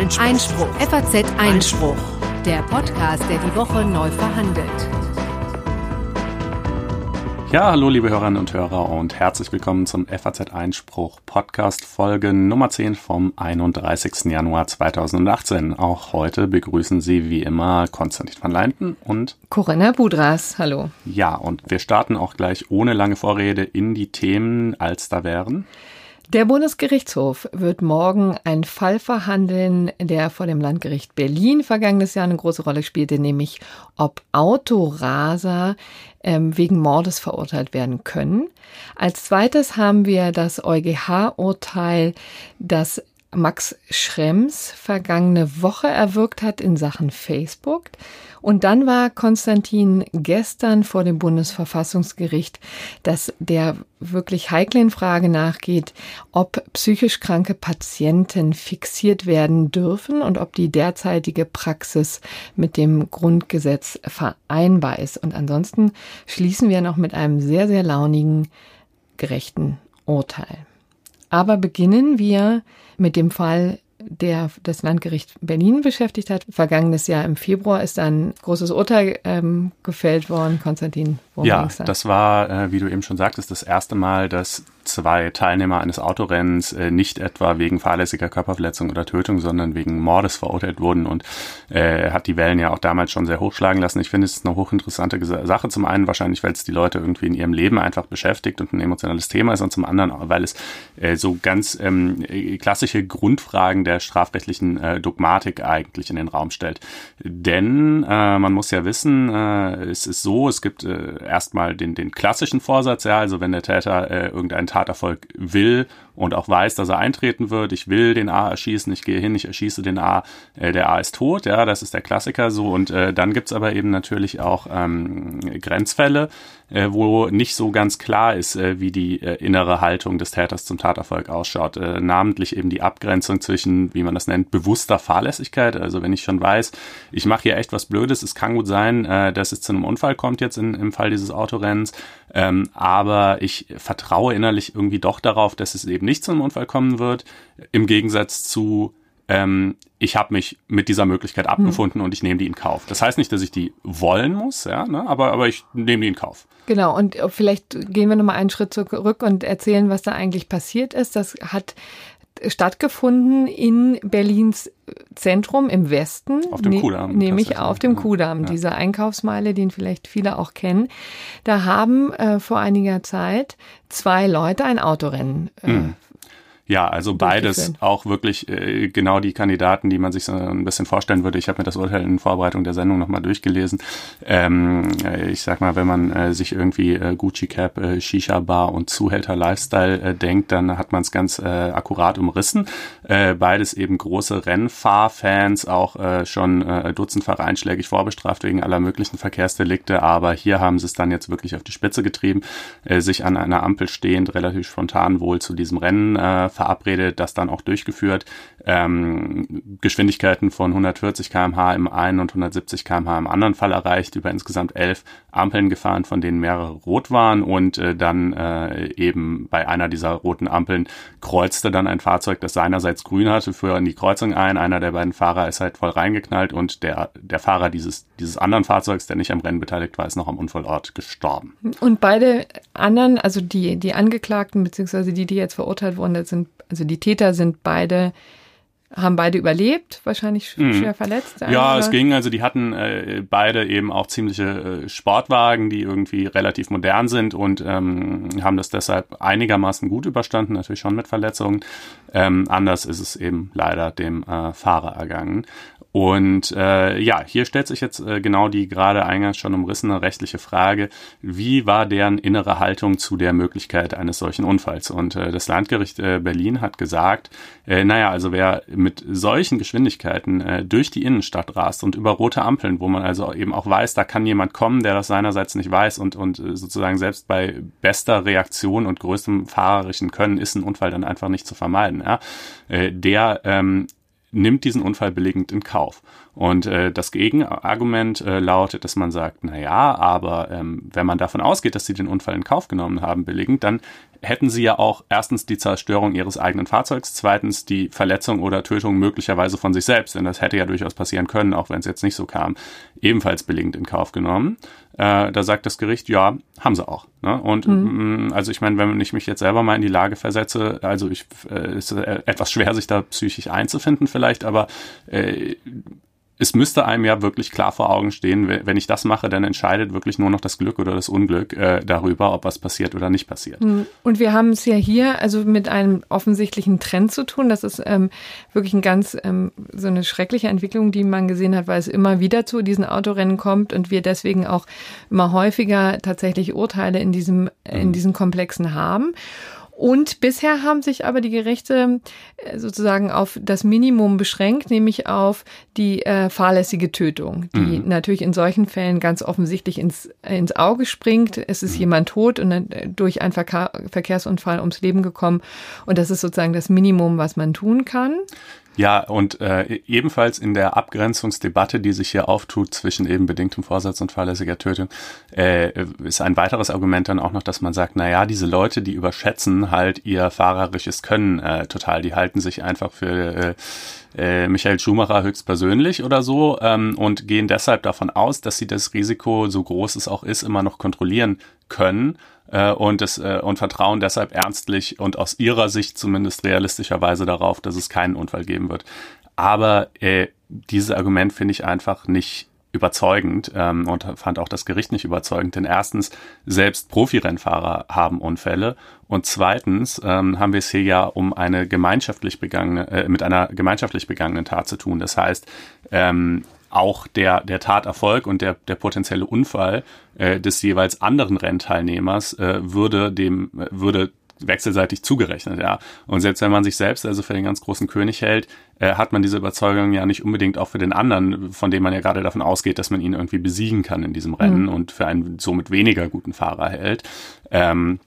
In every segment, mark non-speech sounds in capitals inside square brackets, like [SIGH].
Einspruch. Einspruch. FAZ Einspruch. Der Podcast, der die Woche neu verhandelt. Ja, hallo liebe Hörerinnen und Hörer und herzlich willkommen zum FAZ Einspruch Podcast Folge Nummer 10 vom 31. Januar 2018. Auch heute begrüßen Sie wie immer Konstantin van Leinten und Corinna Budras. Hallo. Ja, und wir starten auch gleich ohne lange Vorrede in die Themen, als da wären. Der Bundesgerichtshof wird morgen einen Fall verhandeln, der vor dem Landgericht Berlin vergangenes Jahr eine große Rolle spielte, nämlich ob Autoraser ähm, wegen Mordes verurteilt werden können. Als zweites haben wir das EuGH-Urteil, das Max Schrems vergangene Woche erwirkt hat in Sachen Facebook. Und dann war Konstantin gestern vor dem Bundesverfassungsgericht, dass der wirklich heiklen Frage nachgeht, ob psychisch kranke Patienten fixiert werden dürfen und ob die derzeitige Praxis mit dem Grundgesetz vereinbar ist. Und ansonsten schließen wir noch mit einem sehr, sehr launigen, gerechten Urteil. Aber beginnen wir mit dem Fall der das Landgericht Berlin beschäftigt hat. Vergangenes Jahr im Februar ist ein großes Urteil ähm, gefällt worden. Konstantin, worum ja, das war, äh, wie du eben schon sagtest, das erste Mal, dass zwei Teilnehmer eines Autorennens äh, nicht etwa wegen fahrlässiger Körperverletzung oder Tötung, sondern wegen Mordes verurteilt wurden und äh, hat die Wellen ja auch damals schon sehr hochschlagen lassen. Ich finde, es ist eine hochinteressante Sache. Zum einen wahrscheinlich, weil es die Leute irgendwie in ihrem Leben einfach beschäftigt und ein emotionales Thema ist und zum anderen, weil es äh, so ganz ähm, klassische Grundfragen der strafrechtlichen äh, Dogmatik eigentlich in den Raum stellt. Denn äh, man muss ja wissen, äh, es ist so, es gibt äh, erstmal den, den klassischen Vorsatz, ja, also wenn der Täter äh, irgendeinen Taterfolg will und auch weiß, dass er eintreten wird. Ich will den A erschießen, ich gehe hin, ich erschieße den A, äh, der A ist tot, ja, das ist der Klassiker so. Und äh, dann gibt's aber eben natürlich auch ähm, Grenzfälle, äh, wo nicht so ganz klar ist, äh, wie die äh, innere Haltung des Täters zum Taterfolg ausschaut. Äh, namentlich eben die Abgrenzung zwischen, wie man das nennt, bewusster Fahrlässigkeit. Also wenn ich schon weiß, ich mache hier echt was Blödes, es kann gut sein, äh, dass es zu einem Unfall kommt jetzt in, im Fall dieses Autorennens, ähm, aber ich vertraue innerlich irgendwie doch darauf, dass es eben nicht zu einem Unfall kommen wird, im Gegensatz zu ähm, ich habe mich mit dieser Möglichkeit hm. abgefunden hm. und ich nehme die in Kauf. Das heißt nicht, dass ich die wollen muss, ja, ne, aber, aber ich nehme die in Kauf. Genau, und vielleicht gehen wir nochmal einen Schritt zurück und erzählen, was da eigentlich passiert ist. Das hat stattgefunden in Berlins Zentrum im Westen. Auf dem ne Kudamm. Nämlich auf dem Kudamm, ja. diese Einkaufsmeile, den vielleicht viele auch kennen. Da haben äh, vor einiger Zeit zwei Leute ein Autorennen äh, mhm. Ja, also beides auch wirklich äh, genau die Kandidaten, die man sich so ein bisschen vorstellen würde. Ich habe mir das Urteil in Vorbereitung der Sendung nochmal durchgelesen. Ähm, äh, ich sag mal, wenn man äh, sich irgendwie äh, Gucci Cap, äh, Shisha Bar und Zuhälter Lifestyle äh, denkt, dann hat man es ganz äh, akkurat umrissen. Äh, beides eben große Rennfahrfans, auch äh, schon äh, dutzendfach einschlägig vorbestraft wegen aller möglichen Verkehrsdelikte. Aber hier haben sie es dann jetzt wirklich auf die Spitze getrieben, äh, sich an einer Ampel stehend relativ spontan wohl zu diesem Rennen äh, verabredet, das dann auch durchgeführt. Ähm, Geschwindigkeiten von 140 km/h im einen und 170 km/h im anderen Fall erreicht, über insgesamt elf Ampeln gefahren, von denen mehrere rot waren und äh, dann äh, eben bei einer dieser roten Ampeln kreuzte dann ein Fahrzeug, das seinerseits grün hatte, für in die Kreuzung ein. Einer der beiden Fahrer ist halt voll reingeknallt und der, der Fahrer dieses, dieses anderen Fahrzeugs, der nicht am Rennen beteiligt war, ist noch am Unfallort gestorben. Und beide anderen, also die, die Angeklagten, beziehungsweise die, die jetzt verurteilt wurden, sind also die Täter sind beide haben beide überlebt, wahrscheinlich mhm. schwer verletzt. Ja, es ging. Also die hatten äh, beide eben auch ziemliche äh, Sportwagen, die irgendwie relativ modern sind und ähm, haben das deshalb einigermaßen gut überstanden, natürlich schon mit Verletzungen. Ähm, anders ist es eben leider dem äh, Fahrer ergangen. Und äh, ja, hier stellt sich jetzt äh, genau die gerade eingangs schon umrissene rechtliche Frage, wie war deren innere Haltung zu der Möglichkeit eines solchen Unfalls? Und äh, das Landgericht äh, Berlin hat gesagt, äh, naja, also wer mit solchen Geschwindigkeiten äh, durch die Innenstadt rast und über rote Ampeln, wo man also eben auch weiß, da kann jemand kommen, der das seinerseits nicht weiß und, und äh, sozusagen selbst bei bester Reaktion und größtem fahrerischen Können ist ein Unfall dann einfach nicht zu vermeiden. Ja? Äh, der ähm, nimmt diesen Unfall belegend in Kauf. Und äh, das Gegenargument äh, lautet, dass man sagt, na ja, aber ähm, wenn man davon ausgeht, dass sie den Unfall in Kauf genommen haben, billigend, dann hätten sie ja auch erstens die Zerstörung ihres eigenen Fahrzeugs, zweitens die Verletzung oder Tötung möglicherweise von sich selbst, denn das hätte ja durchaus passieren können, auch wenn es jetzt nicht so kam, ebenfalls billigend in Kauf genommen. Äh, da sagt das Gericht, ja, haben sie auch. Ne? Und mhm. Mm, also ich meine, wenn ich mich jetzt selber mal in die Lage versetze, also ich äh, ist äh, etwas schwer, sich da psychisch einzufinden vielleicht, aber äh, es müsste einem ja wirklich klar vor Augen stehen, wenn ich das mache, dann entscheidet wirklich nur noch das Glück oder das Unglück äh, darüber, ob was passiert oder nicht passiert. Hm. Und wir haben es ja hier also mit einem offensichtlichen Trend zu tun. Das ist ähm, wirklich ein ganz ähm, so eine schreckliche Entwicklung, die man gesehen hat, weil es immer wieder zu diesen Autorennen kommt und wir deswegen auch immer häufiger tatsächlich Urteile in diesem in hm. diesen Komplexen haben. Und bisher haben sich aber die Gerichte äh, sozusagen auf das Minimum beschränkt, nämlich auf die äh, fahrlässige Tötung, die mhm. natürlich in solchen Fällen ganz offensichtlich ins, ins Auge springt. Es ist mhm. jemand tot und dann äh, durch einen Verkehr, Verkehrsunfall ums Leben gekommen. Und das ist sozusagen das Minimum, was man tun kann. Ja, und äh, ebenfalls in der Abgrenzungsdebatte, die sich hier auftut zwischen eben bedingtem Vorsatz und fahrlässiger Tötung, äh, ist ein weiteres Argument dann auch noch, dass man sagt, na ja, diese Leute, die überschätzen halt ihr fahrerisches Können äh, total, die halten sich einfach für äh, äh, Michael Schumacher höchstpersönlich oder so ähm, und gehen deshalb davon aus, dass sie das Risiko, so groß es auch ist, immer noch kontrollieren können äh, und, das, äh, und vertrauen deshalb ernstlich und aus ihrer Sicht zumindest realistischerweise darauf, dass es keinen Unfall geben wird. Aber äh, dieses Argument finde ich einfach nicht überzeugend ähm, und fand auch das Gericht nicht überzeugend, denn erstens, selbst Profirennfahrer haben Unfälle und zweitens ähm, haben wir es hier ja um eine gemeinschaftlich begangene, äh, mit einer gemeinschaftlich begangenen Tat zu tun. Das heißt, ähm, auch der, der Taterfolg und der, der potenzielle Unfall äh, des jeweils anderen Rennteilnehmers äh, würde dem, äh, würde wechselseitig zugerechnet, ja. Und selbst wenn man sich selbst also für den ganz großen König hält, äh, hat man diese Überzeugung ja nicht unbedingt auch für den anderen, von dem man ja gerade davon ausgeht, dass man ihn irgendwie besiegen kann in diesem Rennen mhm. und für einen somit weniger guten Fahrer hält. Ähm,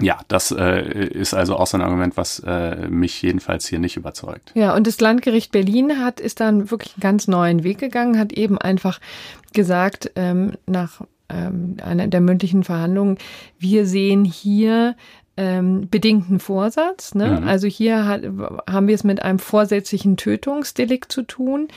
ja, das äh, ist also auch so ein Argument, was äh, mich jedenfalls hier nicht überzeugt. Ja, und das Landgericht Berlin hat ist dann wirklich einen ganz neuen Weg gegangen, hat eben einfach gesagt, ähm, nach ähm, einer der mündlichen Verhandlungen, wir sehen hier ähm, bedingten Vorsatz. Ne? Mhm. Also hier hat, haben wir es mit einem vorsätzlichen Tötungsdelikt zu tun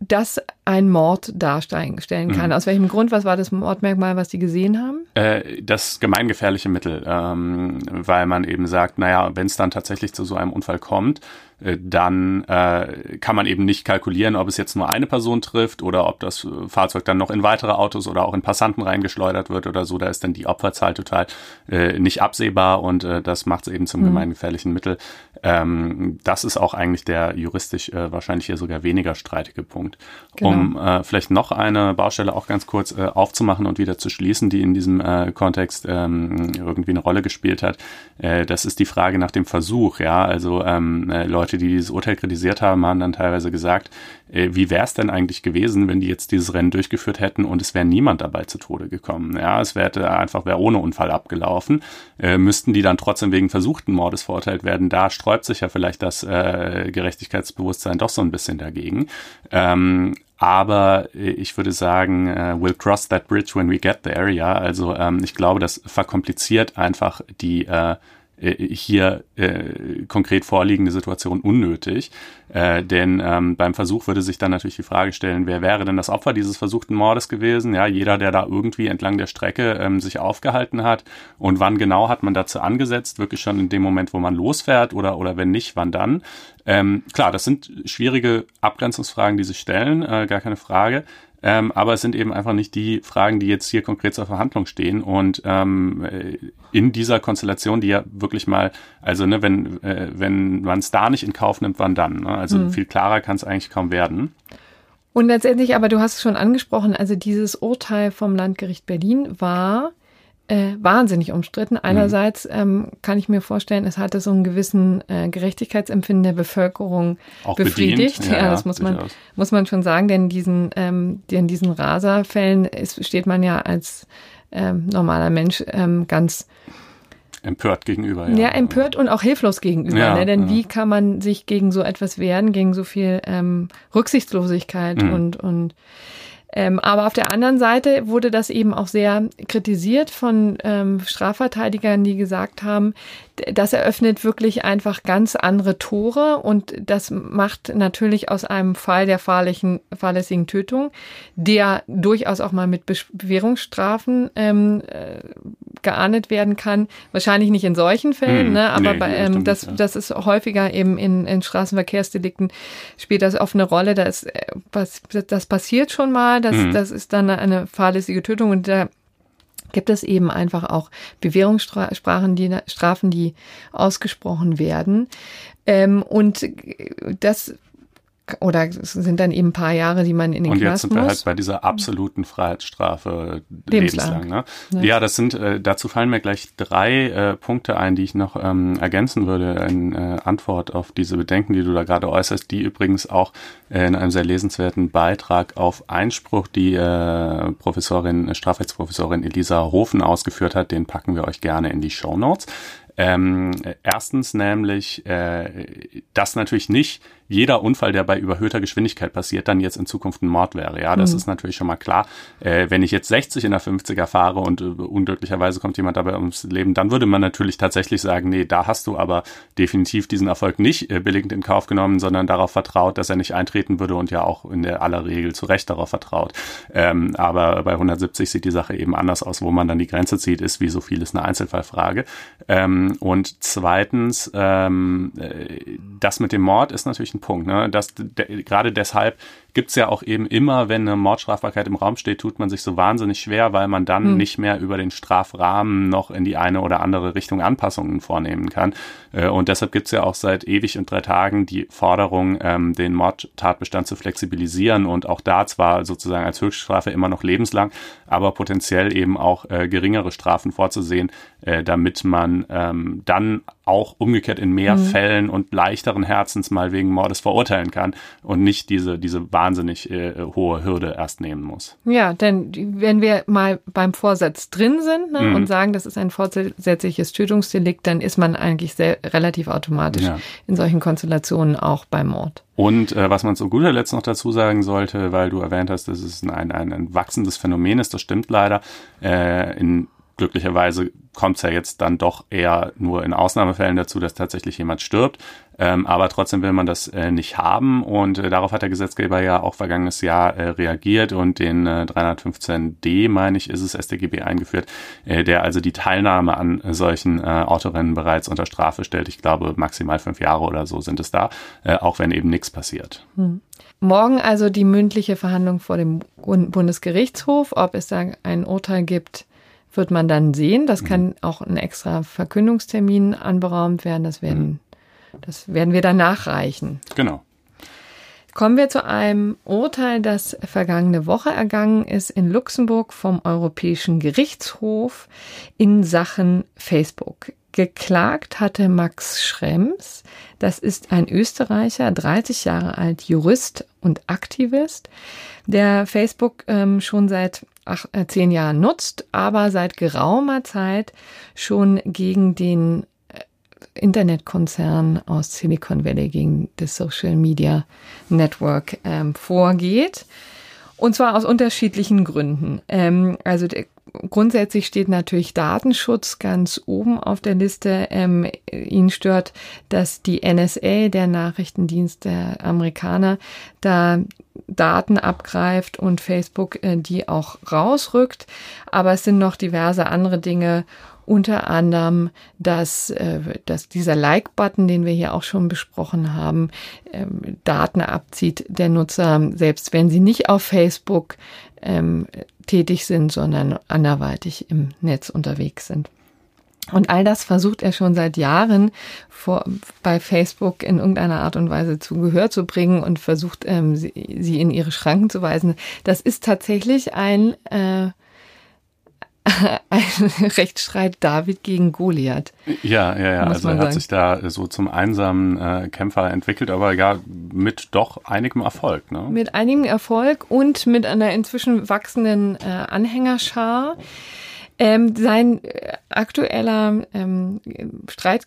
das ein Mord darstellen kann. Mhm. Aus welchem Grund? Was war das Mordmerkmal, was Sie gesehen haben? Äh, das gemeingefährliche Mittel, ähm, weil man eben sagt, naja, wenn es dann tatsächlich zu so einem Unfall kommt, äh, dann äh, kann man eben nicht kalkulieren, ob es jetzt nur eine Person trifft oder ob das Fahrzeug dann noch in weitere Autos oder auch in Passanten reingeschleudert wird oder so. Da ist dann die Opferzahl total äh, nicht absehbar und äh, das macht es eben zum mhm. gemeingefährlichen Mittel. Ähm, das ist auch eigentlich der juristisch äh, wahrscheinlich hier sogar weniger streitige Punkt. Genau. Um äh, vielleicht noch eine Baustelle auch ganz kurz äh, aufzumachen und wieder zu schließen, die in diesem äh, Kontext ähm, irgendwie eine Rolle gespielt hat. Äh, das ist die Frage nach dem Versuch. Ja, also ähm, äh, Leute, die dieses Urteil kritisiert haben, haben dann teilweise gesagt, äh, wie wäre es denn eigentlich gewesen, wenn die jetzt dieses Rennen durchgeführt hätten und es wäre niemand dabei zu Tode gekommen. Ja, es wäre einfach wäre ohne Unfall abgelaufen. Äh, müssten die dann trotzdem wegen versuchten Mordes verurteilt werden? Da sträubt sich ja vielleicht das äh, Gerechtigkeitsbewusstsein doch so ein bisschen dagegen. Ähm, aber äh, ich würde sagen, uh, we'll cross that bridge when we get there. Ja, also ähm, ich glaube, das verkompliziert einfach die äh, äh, hier äh, konkret vorliegende Situation unnötig. Äh, denn ähm, beim Versuch würde sich dann natürlich die Frage stellen, wer wäre denn das Opfer dieses versuchten Mordes gewesen? Ja, jeder, der da irgendwie entlang der Strecke ähm, sich aufgehalten hat. Und wann genau hat man dazu angesetzt? Wirklich schon in dem Moment, wo man losfährt oder, oder wenn nicht, wann dann? Ähm, klar, das sind schwierige Abgrenzungsfragen, die sich stellen, äh, gar keine Frage. Ähm, aber es sind eben einfach nicht die Fragen, die jetzt hier konkret zur Verhandlung stehen. Und ähm, äh, in dieser Konstellation, die ja wirklich mal, also ne, wenn, äh, wenn man es da nicht in Kauf nimmt, wann dann? Ne? Also mhm. viel klarer kann es eigentlich kaum werden. Und letztendlich, aber du hast es schon angesprochen, also dieses Urteil vom Landgericht Berlin war äh, wahnsinnig umstritten. Mhm. Einerseits ähm, kann ich mir vorstellen, es hatte so einen gewissen äh, Gerechtigkeitsempfinden der Bevölkerung Auch befriedigt. Ja, ja, das muss man, muss man schon sagen, denn diesen, ähm, in diesen Raserfällen ist, steht man ja als ähm, normaler Mensch ähm, ganz empört gegenüber. Ja. ja, empört und auch hilflos gegenüber. Ja, ne? Denn ja. wie kann man sich gegen so etwas wehren, gegen so viel ähm, Rücksichtslosigkeit mhm. und, und Ähm, aber auf der anderen Seite wurde das eben auch sehr kritisiert von ähm, Strafverteidigern, die gesagt haben, das eröffnet wirklich einfach ganz andere Tore und das macht natürlich aus einem Fall der fahrlichen, fahrlässigen Tötung, der durchaus auch mal mit Bewährungsstrafen ähm, äh, geahndet werden kann. Wahrscheinlich nicht in solchen Fällen, hm, ne? aber nee, bei, ähm, das, ja. das ist häufiger eben in, in Straßenverkehrsdelikten spielt das oft eine Rolle. Das, äh, das passiert schon mal, das, hm. das ist dann eine fahrlässige Tötung und da gibt es eben einfach auch Bewährungsstrafen, die, Strafen, die ausgesprochen werden. Ähm, und das oder es sind dann eben ein paar Jahre, die man in den Und Knast jetzt sind wir halt bei dieser absoluten Freiheitsstrafe lebenslang. lebenslang ne? Ja. ja, das sind, äh, dazu fallen mir gleich drei äh, Punkte ein, die ich noch ähm, ergänzen würde in äh, Antwort auf diese Bedenken, die du da gerade äußerst, die übrigens auch äh, in einem sehr lesenswerten Beitrag auf Einspruch, die äh, Professorin, Strafrechtsprofessorin Elisa Hofen ausgeführt hat, den packen wir euch gerne in die Show Notes. Ähm, erstens nämlich, äh, dass natürlich nicht jeder Unfall, der bei überhöhter Geschwindigkeit passiert, dann jetzt in Zukunft ein Mord wäre. Ja, das mhm. ist natürlich schon mal klar. Äh, wenn ich jetzt 60 in der 50er fahre und äh, unglücklicherweise kommt jemand dabei ums Leben, dann würde man natürlich tatsächlich sagen, nee, da hast du aber definitiv diesen Erfolg nicht äh, billigend in Kauf genommen, sondern darauf vertraut, dass er nicht eintreten würde und ja auch in der aller Regel zu Recht darauf vertraut. Ähm, aber bei 170 sieht die Sache eben anders aus, wo man dann die Grenze zieht, ist wie so vieles eine Einzelfallfrage. Ähm, und zweitens, ähm, äh, das mit dem Mord ist natürlich Punkt. Ne? Das, de, gerade deshalb gibt's ja auch eben immer, wenn eine Mordstrafbarkeit im Raum steht, tut man sich so wahnsinnig schwer, weil man dann hm. nicht mehr über den Strafrahmen noch in die eine oder andere Richtung Anpassungen vornehmen kann. Äh, und deshalb gibt's ja auch seit ewig und drei Tagen die Forderung, ähm, den Mordtatbestand zu flexibilisieren und auch da zwar sozusagen als Höchststrafe immer noch lebenslang, aber potenziell eben auch äh, geringere Strafen vorzusehen, äh, damit man ähm, dann auch umgekehrt in mehr mhm. Fällen und leichteren Herzens mal wegen Mordes verurteilen kann und nicht diese, diese wahnsinnig äh, hohe Hürde erst nehmen muss. Ja, denn wenn wir mal beim Vorsatz drin sind ne, mhm. und sagen, das ist ein vorsätzliches Tötungsdelikt, dann ist man eigentlich sehr, relativ automatisch ja. in solchen Konstellationen auch beim Mord. Und äh, was man zu guter Letzt noch dazu sagen sollte, weil du erwähnt hast, dass es ein, ein, ein wachsendes Phänomen ist, das stimmt leider. Äh, in glücklicherweise kommt es ja jetzt dann doch eher nur in Ausnahmefällen dazu, dass tatsächlich jemand stirbt. Ähm, aber trotzdem will man das äh, nicht haben und äh, darauf hat der Gesetzgeber ja auch vergangenes Jahr äh, reagiert und den äh, 315d, meine ich, ist es StGB eingeführt, äh, der also die Teilnahme an solchen äh, Autorennen bereits unter Strafe stellt. Ich glaube, maximal fünf Jahre oder so sind es da, äh, auch wenn eben nichts passiert. Hm. Morgen also die mündliche Verhandlung vor dem Bundesgerichtshof, ob es da ein Urteil gibt, wird man dann sehen. Das kann mhm. auch ein extra Verkündungstermin anberaumt werden. Das werden, mhm. das werden wir dann nachreichen. Genau. Kommen wir zu einem Urteil, das vergangene Woche ergangen ist in Luxemburg vom Europäischen Gerichtshof in Sachen Facebook. Geklagt hatte Max Schrems. Das ist ein Österreicher, 30 Jahre alt, Jurist und Aktivist, der Facebook ähm, schon seit ach, äh, zehn Jahren nutzt, aber seit geraumer Zeit schon gegen den äh, Internetkonzern aus Silicon Valley, gegen das Social Media Network ähm, vorgeht. Und zwar aus unterschiedlichen Gründen. Ähm, also der grundsätzlich steht natürlich Datenschutz ganz oben auf der Liste. Ähm, ihn stört, dass die NSA, der Nachrichtendienst der Amerikaner, da Daten abgreift und Facebook äh, die auch rausrückt. Aber es sind noch diverse andere Dinge unter anderem, dass, äh, dass dieser Like-Button, den wir hier auch schon besprochen haben, ähm, Daten abzieht der Nutzer, selbst wenn sie nicht auf Facebook ähm, tätig sind, sondern anderweitig im Netz unterwegs sind. Und all das versucht er schon seit Jahren vor, bei Facebook in irgendeiner Art und Weise zu Gehör zu bringen und versucht, ähm, sie, sie in ihre Schranken zu weisen. Das ist tatsächlich ein äh, [LAUGHS] ein Rechtsstreit David gegen Goliath. Ja, ja, ja. Also er hat sich da so zum einsamen äh, Kämpfer entwickelt, aber ja, mit doch einigem Erfolg. Ne? Mit einigem Erfolg und mit einer inzwischen wachsenden äh, Anhängerschar. Ähm, sein äh, aktueller ähm, Streit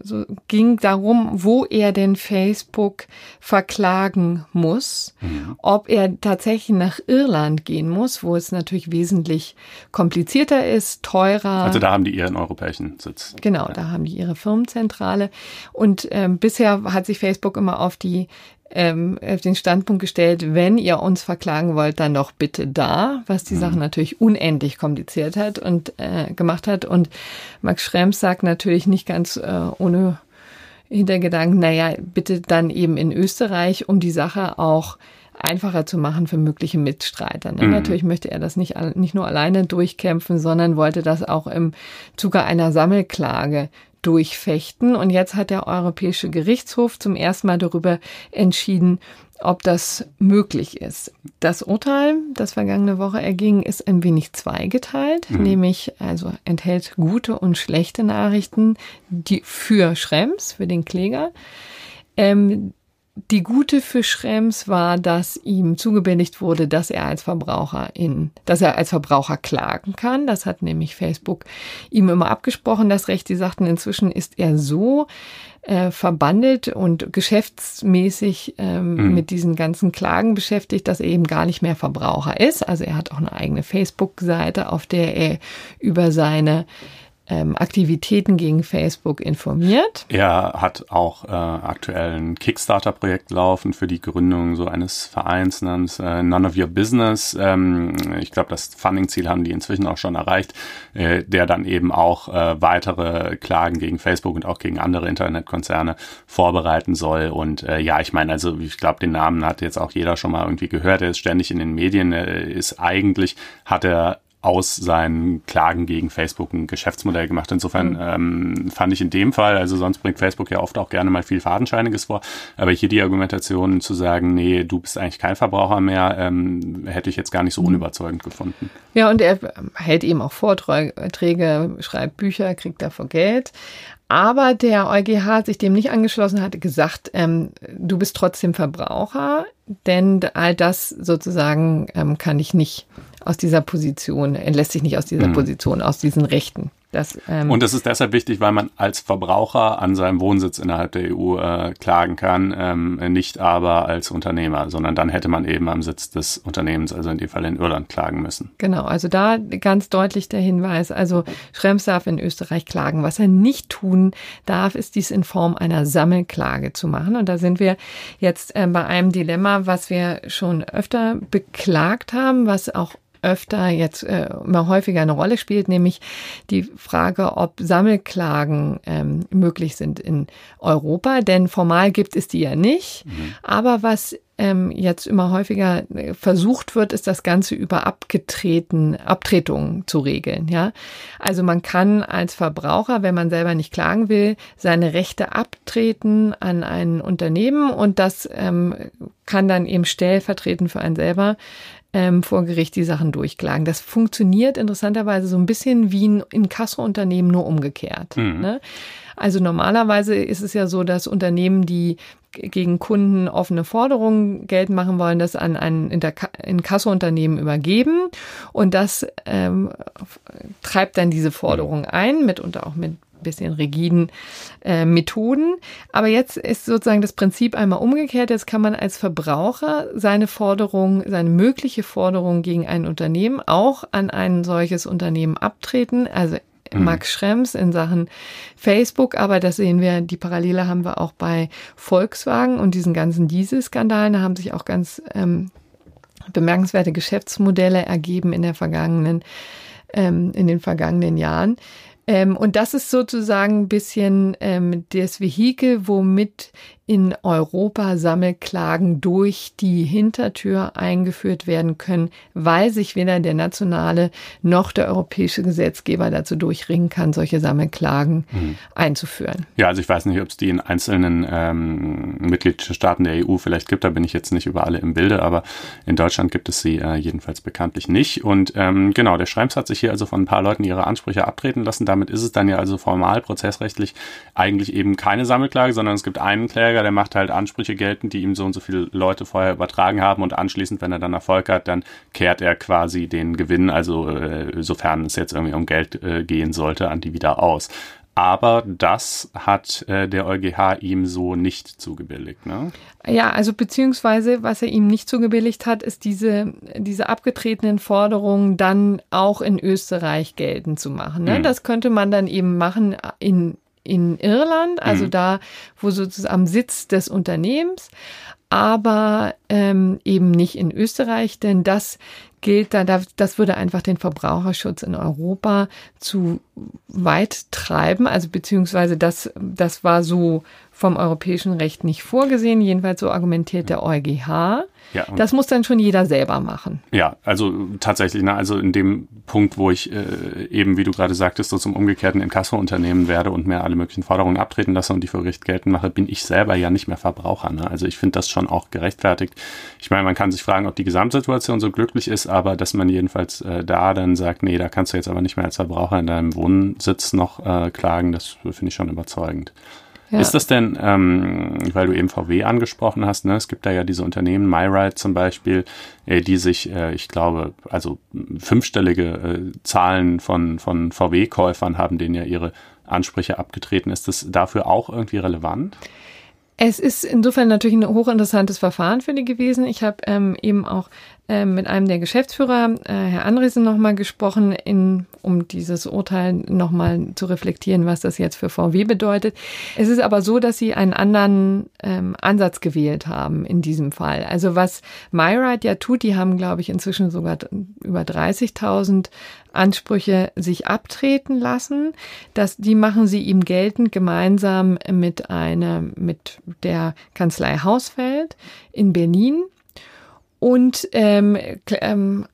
so, ging darum, wo er den Facebook verklagen muss, mhm. ob er tatsächlich nach Irland gehen muss, wo es natürlich wesentlich komplizierter ist, teurer. Also da haben die ihren europäischen Sitz. Genau, ja. da haben die ihre Firmenzentrale. Und ähm, bisher hat sich Facebook immer auf die ähm, auf den Standpunkt gestellt, wenn ihr uns verklagen wollt, dann doch bitte da, was die mhm. Sache natürlich unendlich kompliziert hat und äh, gemacht hat. Und Max Schrems sagt natürlich nicht ganz äh, ohne Hintergedanken, naja, bitte dann eben in Österreich, um die Sache auch einfacher zu machen für mögliche Mitstreiter. Ne? Mhm. Natürlich möchte er das nicht, nicht nur alleine durchkämpfen, sondern wollte das auch im Zuge einer Sammelklage durchfechten. Und jetzt hat der Europäische Gerichtshof zum ersten Mal darüber entschieden, ob das möglich ist. Das Urteil, das vergangene Woche erging, ist ein wenig zweigeteilt, mhm. nämlich also enthält gute und schlechte Nachrichten, die für Schrems, für den Kläger. Ähm, die gute für Schrems war, dass ihm zugebilligt wurde, dass er als Verbraucher in, dass er als Verbraucher klagen kann. Das hat nämlich Facebook ihm immer abgesprochen, das Recht. Die sagten, inzwischen ist er so äh, verbandelt und geschäftsmäßig ähm, mhm. mit diesen ganzen Klagen beschäftigt, dass er eben gar nicht mehr Verbraucher ist. Also er hat auch eine eigene Facebook-Seite, auf der er über seine ähm, Aktivitäten gegen Facebook informiert. Er hat auch äh, aktuell ein Kickstarter-Projekt laufen für die Gründung so eines Vereins namens äh, None of Your Business. Ähm, ich glaube, das Funding-Ziel haben die inzwischen auch schon erreicht, äh, der dann eben auch äh, weitere Klagen gegen Facebook und auch gegen andere Internetkonzerne vorbereiten soll. Und äh, ja, ich meine, also ich glaube, den Namen hat jetzt auch jeder schon mal irgendwie gehört. Er ist ständig in den Medien. Er ist eigentlich, hat er aus seinen Klagen gegen Facebook ein Geschäftsmodell gemacht. Insofern mhm. ähm, fand ich in dem Fall, also sonst bringt Facebook ja oft auch gerne mal viel Fadenscheiniges vor, aber hier die Argumentation zu sagen, nee, du bist eigentlich kein Verbraucher mehr, ähm, hätte ich jetzt gar nicht so mhm. unüberzeugend gefunden. Ja, und er hält eben auch Vorträge, schreibt Bücher, kriegt dafür Geld. Aber der EuGH hat sich dem nicht angeschlossen, hat gesagt, ähm, du bist trotzdem Verbraucher, denn all das sozusagen ähm, kann ich nicht aus dieser Position, entlässt sich nicht aus dieser mhm. Position, aus diesen Rechten. Das, ähm und es ist deshalb wichtig, weil man als Verbraucher an seinem Wohnsitz innerhalb der EU äh, klagen kann, ähm, nicht aber als Unternehmer, sondern dann hätte man eben am Sitz des Unternehmens, also in dem Fall in Irland, klagen müssen. Genau, also da ganz deutlich der Hinweis, also Schrems darf in Österreich klagen. Was er nicht tun darf, ist dies in Form einer Sammelklage zu machen. Und da sind wir jetzt äh, bei einem Dilemma, was wir schon öfter beklagt haben, was auch öfter jetzt äh, immer häufiger eine Rolle spielt, nämlich die Frage, ob Sammelklagen ähm, möglich sind in Europa. Denn formal gibt es die ja nicht. Mhm. Aber was ähm, jetzt immer häufiger äh, versucht wird, ist das Ganze über abgetreten, Abtretungen zu regeln. Ja, also man kann als Verbraucher, wenn man selber nicht klagen will, seine Rechte abtreten an ein Unternehmen und das ähm, kann dann eben stellvertretend für einen selber ähm, vor Gericht die Sachen durchklagen. Das funktioniert interessanterweise so ein bisschen wie ein Inkassounternehmen nur umgekehrt. Mhm. Ne? Also normalerweise ist es ja so, dass Unternehmen, die gegen Kunden offene Forderungen geltend machen wollen, das an ein Inkassounternehmen übergeben und das ähm, treibt dann diese Forderung ein, mitunter auch mit bisschen rigiden äh, Methoden. Aber jetzt ist sozusagen das Prinzip einmal umgekehrt. Jetzt kann man als Verbraucher seine Forderung, seine mögliche Forderung gegen ein Unternehmen auch an ein solches Unternehmen abtreten. Also mhm. Max Schrems in Sachen Facebook, aber das sehen wir, die Parallele haben wir auch bei Volkswagen und diesen ganzen Dieselskandalen. Da haben sich auch ganz ähm, bemerkenswerte Geschäftsmodelle ergeben in der vergangenen, ähm, in den vergangenen Jahren. Ähm, und das ist sozusagen ein bisschen ähm, das Vehikel, womit in Europa Sammelklagen durch die Hintertür eingeführt werden können, weil sich weder der nationale noch der europäische Gesetzgeber dazu durchringen kann, solche Sammelklagen mhm. einzuführen. Ja, also ich weiß nicht, ob es die in einzelnen ähm, Mitgliedstaaten der EU vielleicht gibt, da bin ich jetzt nicht über alle im Bilde, aber in Deutschland gibt es sie äh, jedenfalls bekanntlich nicht. Und ähm, genau, der Schrems hat sich hier also von ein paar Leuten ihre Ansprüche abtreten lassen. Damit ist es dann ja also formal prozessrechtlich eigentlich eben keine Sammelklage, sondern es gibt einen Kläger, Kläger, der macht halt Ansprüche geltend, die ihm so und so viele Leute vorher übertragen haben und anschließend, wenn er dann Erfolg hat, dann kehrt er quasi den Gewinn, also äh, sofern es jetzt irgendwie um Geld äh, gehen sollte, an die wieder aus. Aber das hat äh, der EuGH ihm so nicht zugebilligt. Ne? Ja, also beziehungsweise, was er ihm nicht zugebilligt hat, ist diese, diese abgetretenen Forderungen dann auch in Österreich geltend zu machen. Ne? Mhm. Das könnte man dann eben machen in, in Irland, also mhm. da, wo sozusagen am Sitz des Unternehmens aber ähm, eben nicht in Österreich, denn das gilt da, das würde einfach den Verbraucherschutz in Europa zu weit treiben, also beziehungsweise das, das war so vom europäischen Recht nicht vorgesehen, jedenfalls so argumentiert der EuGH. Ja, das muss dann schon jeder selber machen. Ja, also tatsächlich, ne, also in dem Punkt, wo ich äh, eben, wie du gerade sagtest, so zum umgekehrten Inkasso-Unternehmen werde und mir alle möglichen Forderungen abtreten lasse und die vor Gericht geltend mache, bin ich selber ja nicht mehr Verbraucher. Ne? Also ich finde das schon auch gerechtfertigt. Ich meine, man kann sich fragen, ob die Gesamtsituation so glücklich ist, aber dass man jedenfalls äh, da dann sagt, nee, da kannst du jetzt aber nicht mehr als Verbraucher in deinem Wohnsitz noch äh, klagen, das finde ich schon überzeugend. Ja. Ist das denn, ähm, weil du eben VW angesprochen hast, ne, es gibt da ja diese Unternehmen, MyRide zum Beispiel, äh, die sich, äh, ich glaube, also fünfstellige äh, Zahlen von, von VW-Käufern haben, denen ja ihre Ansprüche abgetreten. Ist das dafür auch irgendwie relevant? Es ist insofern natürlich ein hochinteressantes Verfahren für die gewesen. Ich habe ähm, eben auch ähm, mit einem der Geschäftsführer, äh, Herr Andresen, nochmal gesprochen, in, um dieses Urteil nochmal zu reflektieren, was das jetzt für VW bedeutet. Es ist aber so, dass sie einen anderen ähm, Ansatz gewählt haben in diesem Fall. Also was MyRide ja tut, die haben, glaube ich, inzwischen sogar über 30.000 Ansprüche sich abtreten lassen. Das, die machen sie ihm geltend gemeinsam mit einer, mit der Kanzlei Hausfeld in Berlin. Und ähm, ähm,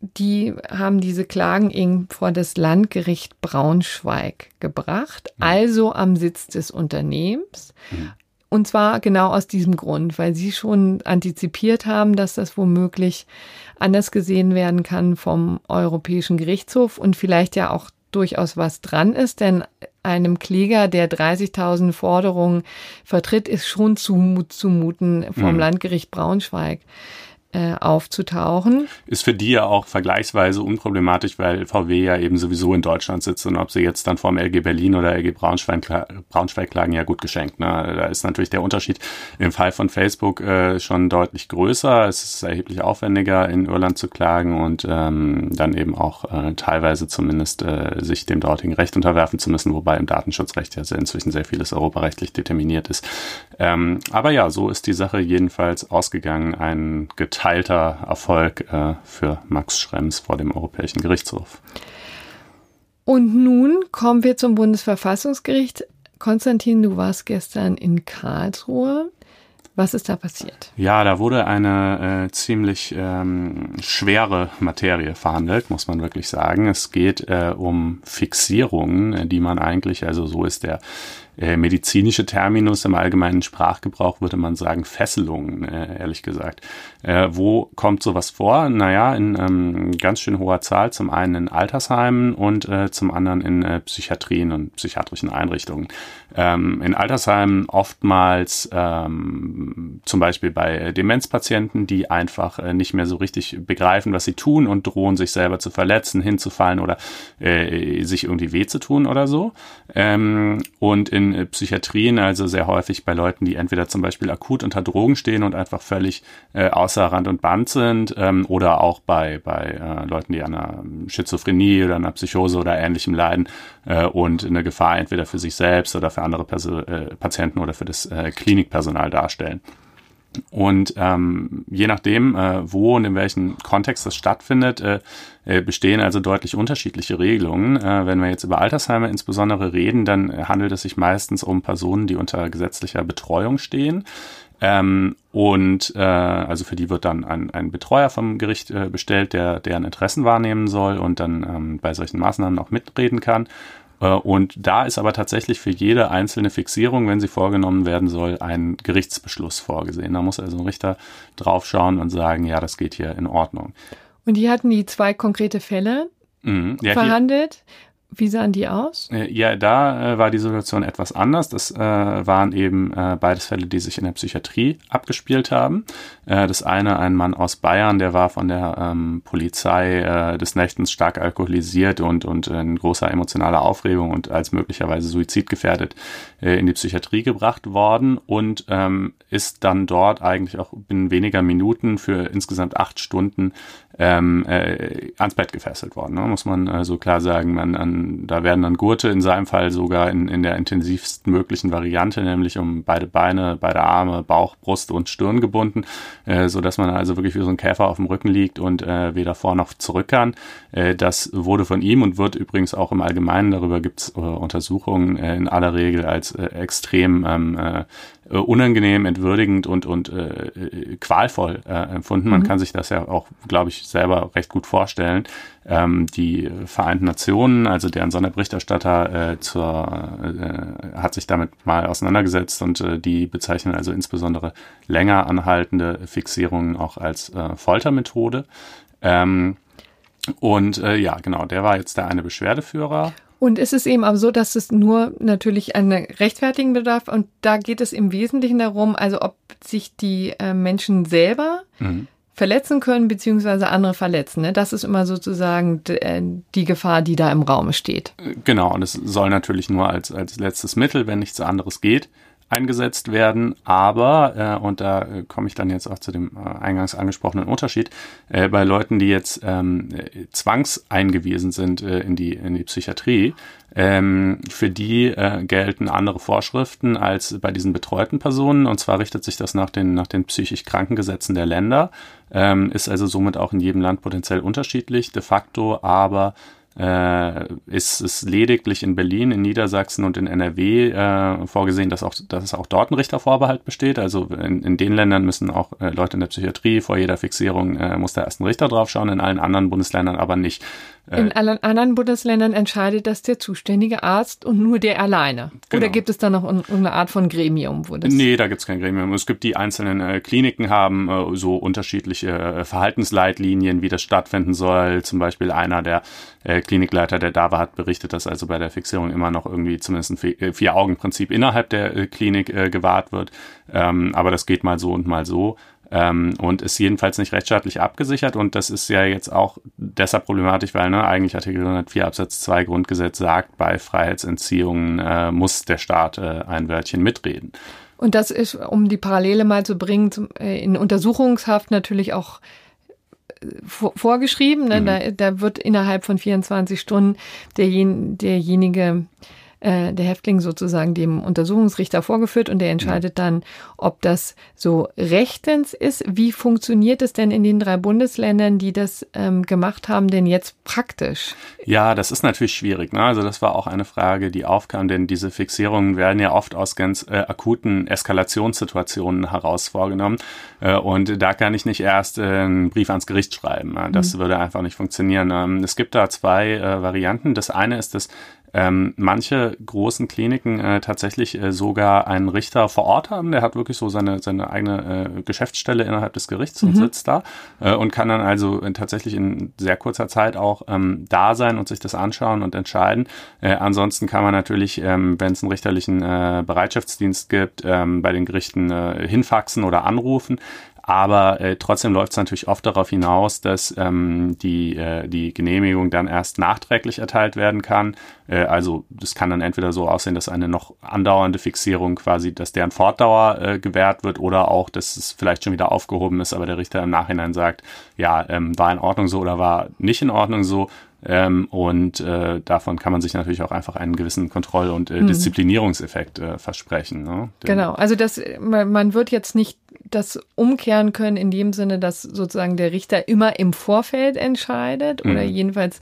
die haben diese Klagen eben vor das Landgericht Braunschweig gebracht, also am Sitz des Unternehmens. Mhm. Und zwar genau aus diesem Grund, weil sie schon antizipiert haben, dass das womöglich anders gesehen werden kann vom Europäischen Gerichtshof und vielleicht ja auch durchaus was dran ist, denn einem Kläger, der 30.000 Forderungen vertritt, ist schon zumuten vom mhm. Landgericht Braunschweig äh, aufzutauchen. Ist für die ja auch vergleichsweise unproblematisch, weil VW ja eben sowieso in Deutschland sitzt und ob sie jetzt dann vorm LG Berlin oder LG Braunschweig, Braunschweig klagen, ja gut geschenkt. Ne? Da ist natürlich der Unterschied im Fall von Facebook äh, schon deutlich größer. Es ist erheblich aufwendiger, in Irland zu klagen und ähm, dann eben auch äh, teilweise zumindest äh, sich dem dortigen Recht unterwerfen zu müssen, wobei im Datenschutzrecht ja inzwischen sehr vieles europarechtlich determiniert ist. Ähm, aber ja, so ist die Sache jedenfalls ausgegangen. Ein geteilter Erfolg äh, für Max Schrems vor dem Europäischen Gerichtshof. Und nun kommen wir zum Bundesverfassungsgericht. Konstantin, du warst gestern in Karlsruhe. Was ist da passiert? Ja, da wurde eine äh, ziemlich ähm, schwere Materie verhandelt, muss man wirklich sagen. Es geht äh, um Fixierungen, die man eigentlich, also so ist der äh, medizinische Terminus im allgemeinen Sprachgebrauch würde man sagen Fesselungen, äh, ehrlich gesagt. Äh, wo kommt sowas vor? Naja, in ähm, ganz schön hoher Zahl. Zum einen in Altersheimen und äh, zum anderen in äh, Psychiatrien und psychiatrischen Einrichtungen. Ähm, in Altersheimen oftmals ähm, zum Beispiel bei Demenzpatienten, die einfach äh, nicht mehr so richtig begreifen, was sie tun und drohen, sich selber zu verletzen, hinzufallen oder äh, sich irgendwie weh zu tun oder so. Ähm, und in in Psychiatrien, also sehr häufig bei Leuten, die entweder zum Beispiel akut unter Drogen stehen und einfach völlig äh, außer Rand und Band sind, ähm, oder auch bei, bei äh, Leuten, die an einer Schizophrenie oder einer Psychose oder ähnlichem leiden äh, und eine Gefahr entweder für sich selbst oder für andere Perso äh, Patienten oder für das äh, Klinikpersonal darstellen. Und ähm, je nachdem, äh, wo und in welchem Kontext das stattfindet, äh, äh, bestehen also deutlich unterschiedliche Regelungen. Äh, wenn wir jetzt über Altersheime insbesondere reden, dann handelt es sich meistens um Personen, die unter gesetzlicher Betreuung stehen. Ähm, und äh, also für die wird dann ein, ein Betreuer vom Gericht äh, bestellt, der deren Interessen wahrnehmen soll und dann ähm, bei solchen Maßnahmen auch mitreden kann. Äh, und da ist aber tatsächlich für jede einzelne Fixierung, wenn sie vorgenommen werden soll, ein Gerichtsbeschluss vorgesehen. Da muss also ein Richter draufschauen und sagen, ja, das geht hier in Ordnung. Und die hatten die zwei konkrete Fälle mhm. ja, verhandelt. Wie sahen die aus? Äh, ja, da äh, war die Situation etwas anders. Das äh, waren eben äh, beides Fälle, die sich in der Psychiatrie abgespielt haben. Äh, das eine, ein Mann aus Bayern, der war von der ähm, Polizei äh, des Nächtens stark alkoholisiert und, und in großer emotionaler Aufregung und als möglicherweise suizidgefährdet äh, in die Psychiatrie gebracht worden und ähm, ist dann dort eigentlich auch binnen weniger Minuten für insgesamt acht Stunden ähm, äh, ans Bett gefesselt worden, ne? muss man äh, so klar sagen. Man, an, da werden dann Gurte in seinem Fall sogar in, in der intensivsten möglichen Variante, nämlich um beide Beine, beide Arme, Bauch, Brust und Stirn gebunden, äh, so dass man also wirklich wie so ein Käfer auf dem Rücken liegt und äh, weder vor noch zurück kann. Äh, das wurde von ihm und wird übrigens auch im Allgemeinen, darüber gibt es äh, Untersuchungen, äh, in aller Regel als äh, extrem ähm, äh, äh, unangenehm, entwürdigend und, und äh, äh, qualvoll äh, empfunden. Man mhm. kann sich das ja auch, glaube ich, selber recht gut vorstellen. Ähm, die Vereinten Nationen, also deren Sonderberichterstatter, äh, zur, äh, hat sich damit mal auseinandergesetzt und äh, die bezeichnen also insbesondere länger anhaltende Fixierungen auch als äh, Foltermethode. Ähm, und äh, ja, genau, der war jetzt der eine Beschwerdeführer. Und es ist eben auch so, dass es nur natürlich einen rechtfertigen bedarf und da geht es im Wesentlichen darum, also ob sich die äh, Menschen selber mhm. verletzen können beziehungsweise andere verletzen. Ne? Das ist immer sozusagen äh, die Gefahr, die da im Raum steht. Genau, und es soll natürlich nur als, als letztes Mittel, wenn nichts anderes geht, eingesetzt werden. Aber, äh, und da äh, komme ich dann jetzt auch zu dem äh, eingangs angesprochenen Unterschied, äh, bei Leuten, die jetzt ähm, zwangseingewiesen sind äh, in, die, in die Psychiatrie, ähm, für die äh, gelten andere Vorschriften als bei diesen betreuten Personen. Und zwar richtet sich das nach den, nach den psychisch Krankengesetzen der Länder, ähm, ist also somit auch in jedem Land potenziell unterschiedlich, de facto aber äh, ist es lediglich in Berlin, in Niedersachsen und in NRW äh, vorgesehen, dass auch, dass auch dort ein Richtervorbehalt besteht. Also in, in den Ländern müssen auch äh, Leute in der Psychiatrie vor jeder Fixierung äh, muss der erste Richter draufschauen, in allen anderen Bundesländern aber nicht. In allen anderen Bundesländern entscheidet das der zuständige Arzt und nur der alleine. Genau. Oder gibt es da noch eine Art von Gremium? Wo das nee, da gibt es kein Gremium. Es gibt die einzelnen äh, Kliniken haben äh, so unterschiedliche äh, Verhaltensleitlinien, wie das stattfinden soll. Zum Beispiel einer der äh, Klinikleiter, der da war, hat berichtet, dass also bei der Fixierung immer noch irgendwie zumindest ein äh, Vier-Augen-Prinzip innerhalb der äh, Klinik gewahrt wird. Ähm, aber das geht mal so und mal so ähm, und ist jedenfalls nicht rechtsstaatlich abgesichert und das ist ja jetzt auch deshalb problematisch, weil ne, eigentlich Artikel 104 Absatz 2 Grundgesetz sagt, bei Freiheitsentziehungen äh, muss der Staat äh, ein Wörtchen mitreden. Und das ist, um die Parallele mal zu bringen, zum, äh, in Untersuchungshaft natürlich auch äh, vorgeschrieben. Ne? Mhm. Da, da wird innerhalb von 24 Stunden derjen, derjenige äh, der Häftling sozusagen dem Untersuchungsrichter vorgeführt und der entscheidet dann, ob das so rechtens ist. Wie funktioniert es denn in den drei Bundesländern, die das ähm, gemacht haben, denn jetzt praktisch? Ja, das ist natürlich schwierig. Ne? Also das war auch eine Frage, die aufkam, denn diese Fixierungen werden ja oft aus ganz äh, akuten Eskalationssituationen heraus vorgenommen. Äh, und da kann ich nicht erst äh, einen Brief ans Gericht schreiben. Das mhm. würde einfach nicht funktionieren. Ähm, es gibt da zwei äh, Varianten. Das eine ist das ähm, manche großen Kliniken äh, tatsächlich äh, sogar einen Richter vor Ort haben. Der hat wirklich so seine, seine eigene äh, Geschäftsstelle innerhalb des Gerichts und mhm. sitzt da äh, und kann dann also tatsächlich in sehr kurzer Zeit auch ähm, da sein und sich das anschauen und entscheiden. Äh, ansonsten kann man natürlich, ähm, wenn es einen richterlichen äh, Bereitschaftsdienst gibt, ähm, bei den Gerichten hinfaxen oder anrufen. Aber äh, trotzdem läuft es natürlich oft darauf hinaus, dass ähm, die, äh, die Genehmigung dann erst nachträglich erteilt werden kann. Äh, also das kann dann entweder so aussehen, dass eine noch andauernde Fixierung quasi, dass deren Fortdauer äh, gewährt wird oder auch, dass es vielleicht schon wieder aufgehoben ist, aber der Richter im Nachhinein sagt, ja, ähm, war in Ordnung so oder war nicht in Ordnung so. Ähm, und äh, davon kann man sich natürlich auch einfach einen gewissen Kontroll- und äh, mhm. Disziplinierungseffekt äh, versprechen. Ne? Genau, also das, man, man wird jetzt nicht das umkehren können in dem Sinne, dass sozusagen der Richter immer im Vorfeld entscheidet oder mhm. jedenfalls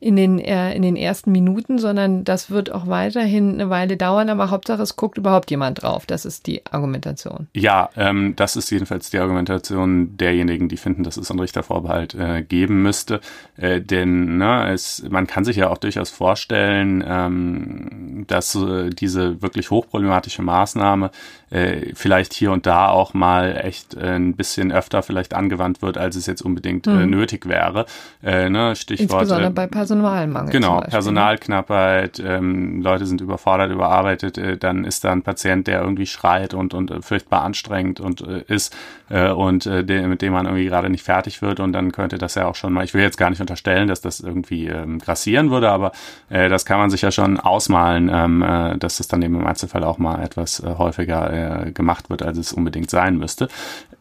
in den, äh, in den ersten Minuten, sondern das wird auch weiterhin eine Weile dauern, aber Hauptsache es guckt überhaupt jemand drauf. Das ist die Argumentation. Ja, ähm, das ist jedenfalls die Argumentation derjenigen, die finden, dass es einen Richtervorbehalt äh, geben müsste. Äh, denn ne, es, man kann sich ja auch durchaus vorstellen, ähm, dass äh, diese wirklich hochproblematische Maßnahme äh, vielleicht hier und da auch mal echt äh, ein bisschen öfter vielleicht angewandt wird, als es jetzt unbedingt äh, mhm. äh, nötig wäre. Äh, ne, Stichwort. Insbesondere bei Personalmangel. Genau, ne? Personalknappheit, ähm, Leute sind überfordert, überarbeitet, äh, dann ist da ein Patient, der irgendwie schreit und, und äh, furchtbar anstrengend und äh, ist äh, und äh, de mit dem man irgendwie gerade nicht fertig wird und dann könnte das ja auch schon mal, ich will jetzt gar nicht unterstellen, dass das irgendwie ähm, grassieren würde, aber äh, das kann man sich ja schon ausmalen, ähm, äh, dass das dann eben im Einzelfall auch mal etwas äh, häufiger äh, gemacht wird, als es unbedingt sein müsste.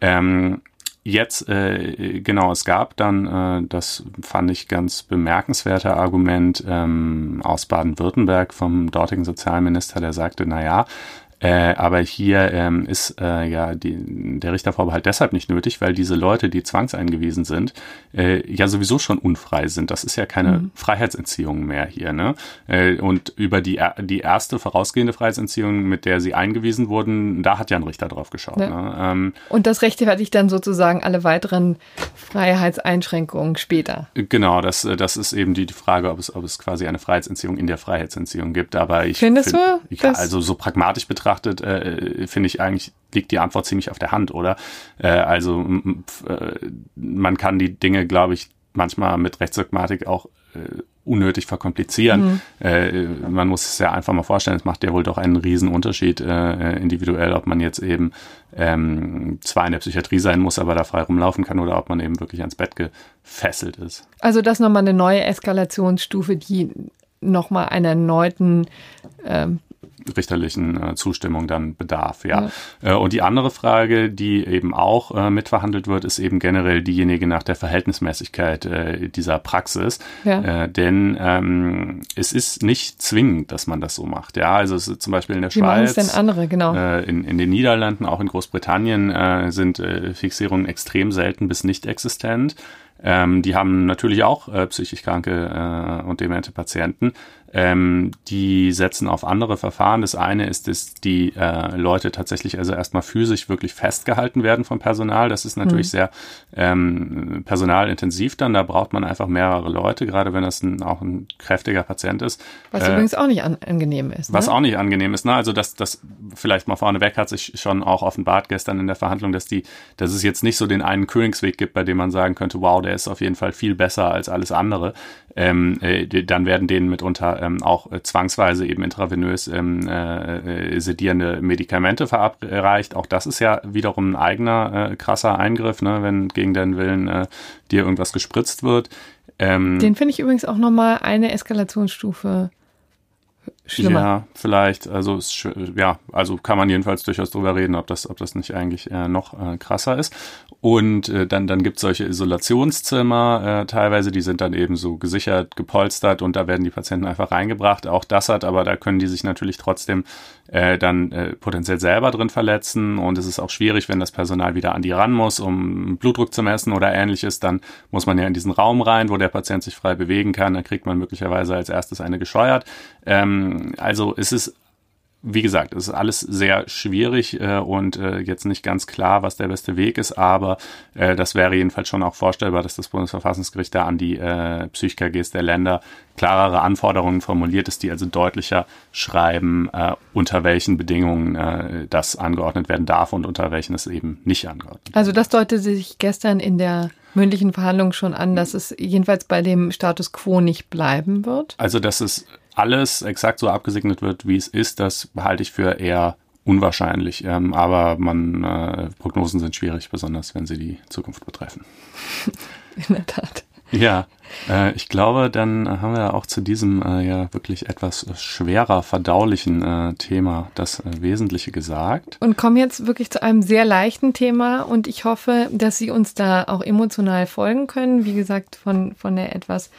Ähm, jetzt, äh, genau, es gab dann, äh, das fand ich ganz bemerkenswerte Argument ähm, aus Baden-Württemberg vom dortigen Sozialminister, der sagte, na ja, äh, aber hier ähm, ist äh, ja die, der Richtervorbehalt deshalb nicht nötig, weil diese Leute, die zwangseingewiesen sind, äh, ja sowieso schon unfrei sind. Das ist ja keine mhm. Freiheitsentziehung mehr hier. Ne? Äh, und über die, die erste vorausgehende Freiheitsentziehung, mit der sie eingewiesen wurden, da hat ja ein Richter drauf geschaut. Ja. Ne? Ähm, und das rechtfertigt dann sozusagen alle weiteren Freiheitseinschränkungen später. Genau, das, das ist eben die, die Frage, ob es, ob es quasi eine Freiheitsentziehung in der Freiheitsentziehung gibt. Aber ich Findest find, du? Also so pragmatisch betrachtet betrachtet, äh, finde ich eigentlich, liegt die Antwort ziemlich auf der Hand, oder? Äh, also äh, man kann die Dinge, glaube ich, manchmal mit Rechtsdogmatik auch äh, unnötig verkomplizieren. Mhm. Äh, man muss es ja einfach mal vorstellen, es macht ja wohl doch einen riesen Unterschied äh, individuell, ob man jetzt eben ähm, zwar in der Psychiatrie sein muss, aber da frei rumlaufen kann oder ob man eben wirklich ans Bett gefesselt ist. Also das nochmal eine neue Eskalationsstufe, die nochmal einer erneuten ähm, richterlichen äh, Zustimmung dann bedarf. Ja. ja. Äh, und die andere Frage, die eben auch äh, mitverhandelt wird, ist eben generell diejenige nach der Verhältnismäßigkeit äh, dieser Praxis. Ja. Äh, denn ähm, es ist nicht zwingend, dass man das so macht. Ja, also es ist zum Beispiel in der Wie Schweiz, denn andere, genau. Äh, in, in den Niederlanden, auch in Großbritannien sind Fixierungen extrem selten bis nicht existent. Ähm, die haben natürlich auch äh, psychisch kranke äh, und demente Patienten. Ähm, die setzen auf andere Verfahren. Das eine ist, dass die äh, Leute tatsächlich also erstmal physisch wirklich festgehalten werden vom Personal. Das ist natürlich mhm. sehr ähm, personalintensiv dann. Da braucht man einfach mehrere Leute, gerade wenn das ein, auch ein kräftiger Patient ist. Was äh, übrigens auch nicht an, angenehm ist. Ne? Was auch nicht angenehm ist. Ne? Also das, das vielleicht mal vorneweg hat sich schon auch offenbart gestern in der Verhandlung, dass die, dass es jetzt nicht so den einen Königsweg gibt, bei dem man sagen könnte, wow, der ist auf jeden Fall viel besser als alles andere. Ähm, äh, dann werden denen mitunter ähm, auch äh, zwangsweise eben intravenös ähm, äh, äh, sedierende Medikamente verabreicht. Auch das ist ja wiederum ein eigener äh, krasser Eingriff, ne, wenn gegen deinen Willen äh, dir irgendwas gespritzt wird. Ähm, Den finde ich übrigens auch nochmal eine Eskalationsstufe schlimmer. Ja, vielleicht. Also ja, also kann man jedenfalls durchaus drüber reden, ob das, ob das nicht eigentlich äh, noch äh, krasser ist. Und äh, dann, dann gibt es solche Isolationszimmer, äh, teilweise, die sind dann eben so gesichert, gepolstert und da werden die Patienten einfach reingebracht. Auch das hat, aber da können die sich natürlich trotzdem äh, dann äh, potenziell selber drin verletzen. Und es ist auch schwierig, wenn das Personal wieder an die ran muss, um Blutdruck zu messen oder ähnliches. Dann muss man ja in diesen Raum rein, wo der Patient sich frei bewegen kann. Dann kriegt man möglicherweise als erstes eine gescheuert. Ähm, also es ist wie gesagt, es ist alles sehr schwierig äh, und äh, jetzt nicht ganz klar, was der beste Weg ist, aber äh, das wäre jedenfalls schon auch vorstellbar, dass das Bundesverfassungsgericht da an die äh, PsychKGs der Länder klarere Anforderungen formuliert ist, die also deutlicher schreiben, äh, unter welchen Bedingungen äh, das angeordnet werden darf und unter welchen es eben nicht angeordnet wird. Also das deutete sich gestern in der mündlichen Verhandlung schon an, dass es jedenfalls bei dem Status quo nicht bleiben wird? Also, dass es alles exakt so abgesegnet wird, wie es ist, das halte ich für eher unwahrscheinlich. Ähm, aber man, äh, Prognosen sind schwierig, besonders wenn sie die Zukunft betreffen. [LAUGHS] In der Tat. Ja, äh, ich glaube, dann haben wir auch zu diesem äh, ja wirklich etwas schwerer verdaulichen äh, Thema das äh, Wesentliche gesagt. Und kommen jetzt wirklich zu einem sehr leichten Thema und ich hoffe, dass Sie uns da auch emotional folgen können. Wie gesagt, von, von der etwas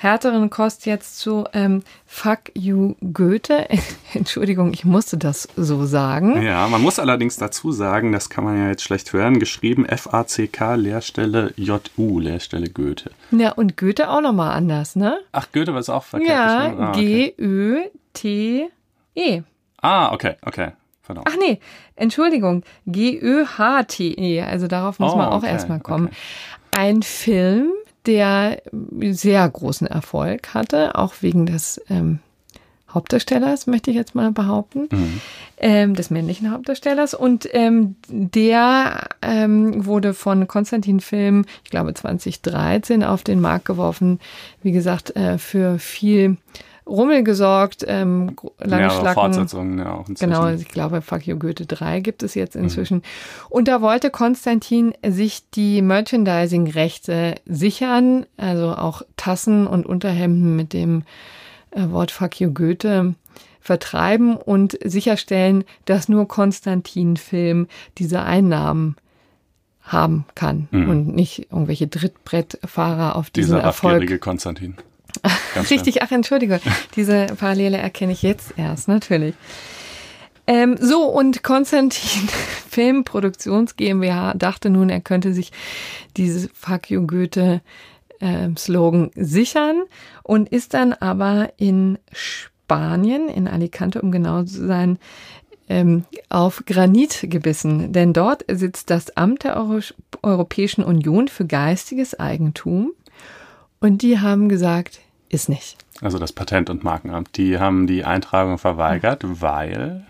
härteren Kost jetzt zu ähm, Fuck You Goethe. [LAUGHS] Entschuldigung, ich musste das so sagen. Ja, man muss allerdings dazu sagen, das kann man ja jetzt schlecht hören, geschrieben F-A-C-K Leerstelle J-U, Leerstelle Goethe. Ja, und Goethe auch nochmal anders, ne? Ach, Goethe war es auch verkehrt. Ja, ah, okay. G-Ö-T-E. Ah, okay, okay. Verdammt. Ach nee, Entschuldigung, G-Ö-H-T-E, also darauf muss oh, man auch okay, erstmal kommen. Okay. Ein Film, der sehr großen Erfolg hatte, auch wegen des ähm, Hauptdarstellers, möchte ich jetzt mal behaupten, mhm. ähm, des männlichen Hauptdarstellers. Und ähm, der ähm, wurde von Konstantin Film, ich glaube 2013, auf den Markt geworfen. Wie gesagt, äh, für viel Rummel gesorgt, ähm, lange ja, Schlacken. Fortsetzungen ja auch inzwischen. Genau, ich glaube, Fuck You Goethe 3 gibt es jetzt inzwischen. Mhm. Und da wollte Konstantin sich die Merchandising-Rechte sichern, also auch Tassen und Unterhemden mit dem äh, Wort Fuck You Goethe vertreiben und sicherstellen, dass nur Konstantin Film diese Einnahmen haben kann mhm. und nicht irgendwelche Drittbrettfahrer auf diesen Dieser Erfolg. Konstantin. [LAUGHS] Richtig, ach entschuldige, [LAUGHS] diese Parallele erkenne ich jetzt erst, natürlich. Ähm, so, und Konstantin [LAUGHS] Filmproduktions GmbH dachte nun, er könnte sich dieses Fuck you Goethe äh, Slogan sichern und ist dann aber in Spanien, in Alicante, um genau zu sein, ähm, auf Granit gebissen. Denn dort sitzt das Amt der Euro Europäischen Union für geistiges Eigentum und die haben gesagt, ist nicht. Also das Patent- und Markenamt, die haben die Eintragung verweigert, weil?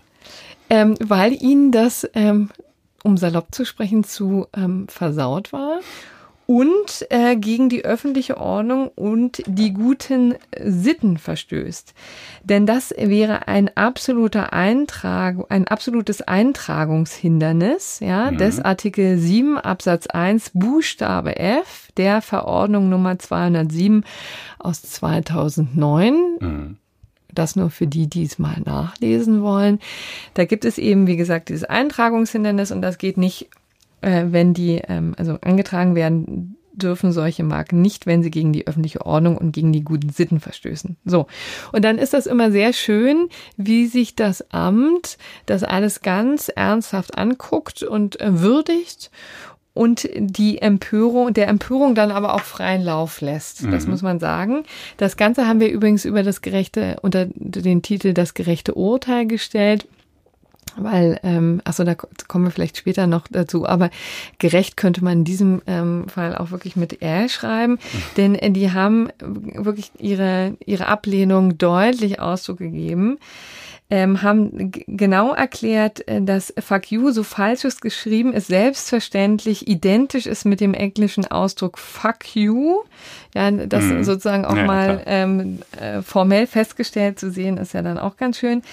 Ähm, weil ihnen das, ähm, um salopp zu sprechen, zu ähm, versaut war und äh, gegen die öffentliche Ordnung und die guten Sitten verstößt. Denn das wäre ein absoluter Eintrag, ein absolutes Eintragungshindernis, ja, mhm. des Artikel 7 Absatz 1 Buchstabe F der Verordnung Nummer 207 aus 2009. Mhm. Das nur für die, die es mal nachlesen wollen. Da gibt es eben, wie gesagt, dieses Eintragungshindernis und das geht nicht äh, wenn die ähm, also angetragen werden dürfen solche Marken nicht, wenn sie gegen die öffentliche Ordnung und gegen die guten Sitten verstößen. So. Und dann ist das immer sehr schön, wie sich das Amt das alles ganz ernsthaft anguckt und äh, würdigt und die Empörung, der Empörung dann aber auch freien Lauf lässt. Das mhm. muss man sagen. Das Ganze haben wir übrigens über das gerechte, unter den Titel Das gerechte Urteil gestellt weil, ähm, achso, da kommen wir vielleicht später noch dazu, aber gerecht könnte man in diesem ähm, Fall auch wirklich mit R schreiben, [LAUGHS] denn äh, die haben wirklich ihre, ihre Ablehnung deutlich Ausdruck gegeben, ähm, haben genau erklärt, äh, dass Fuck you, so falsch ist geschrieben ist, selbstverständlich identisch ist mit dem englischen Ausdruck Fuck you. Ja, das mhm. sozusagen auch ja, mal ähm, äh, formell festgestellt zu sehen, ist ja dann auch ganz schön.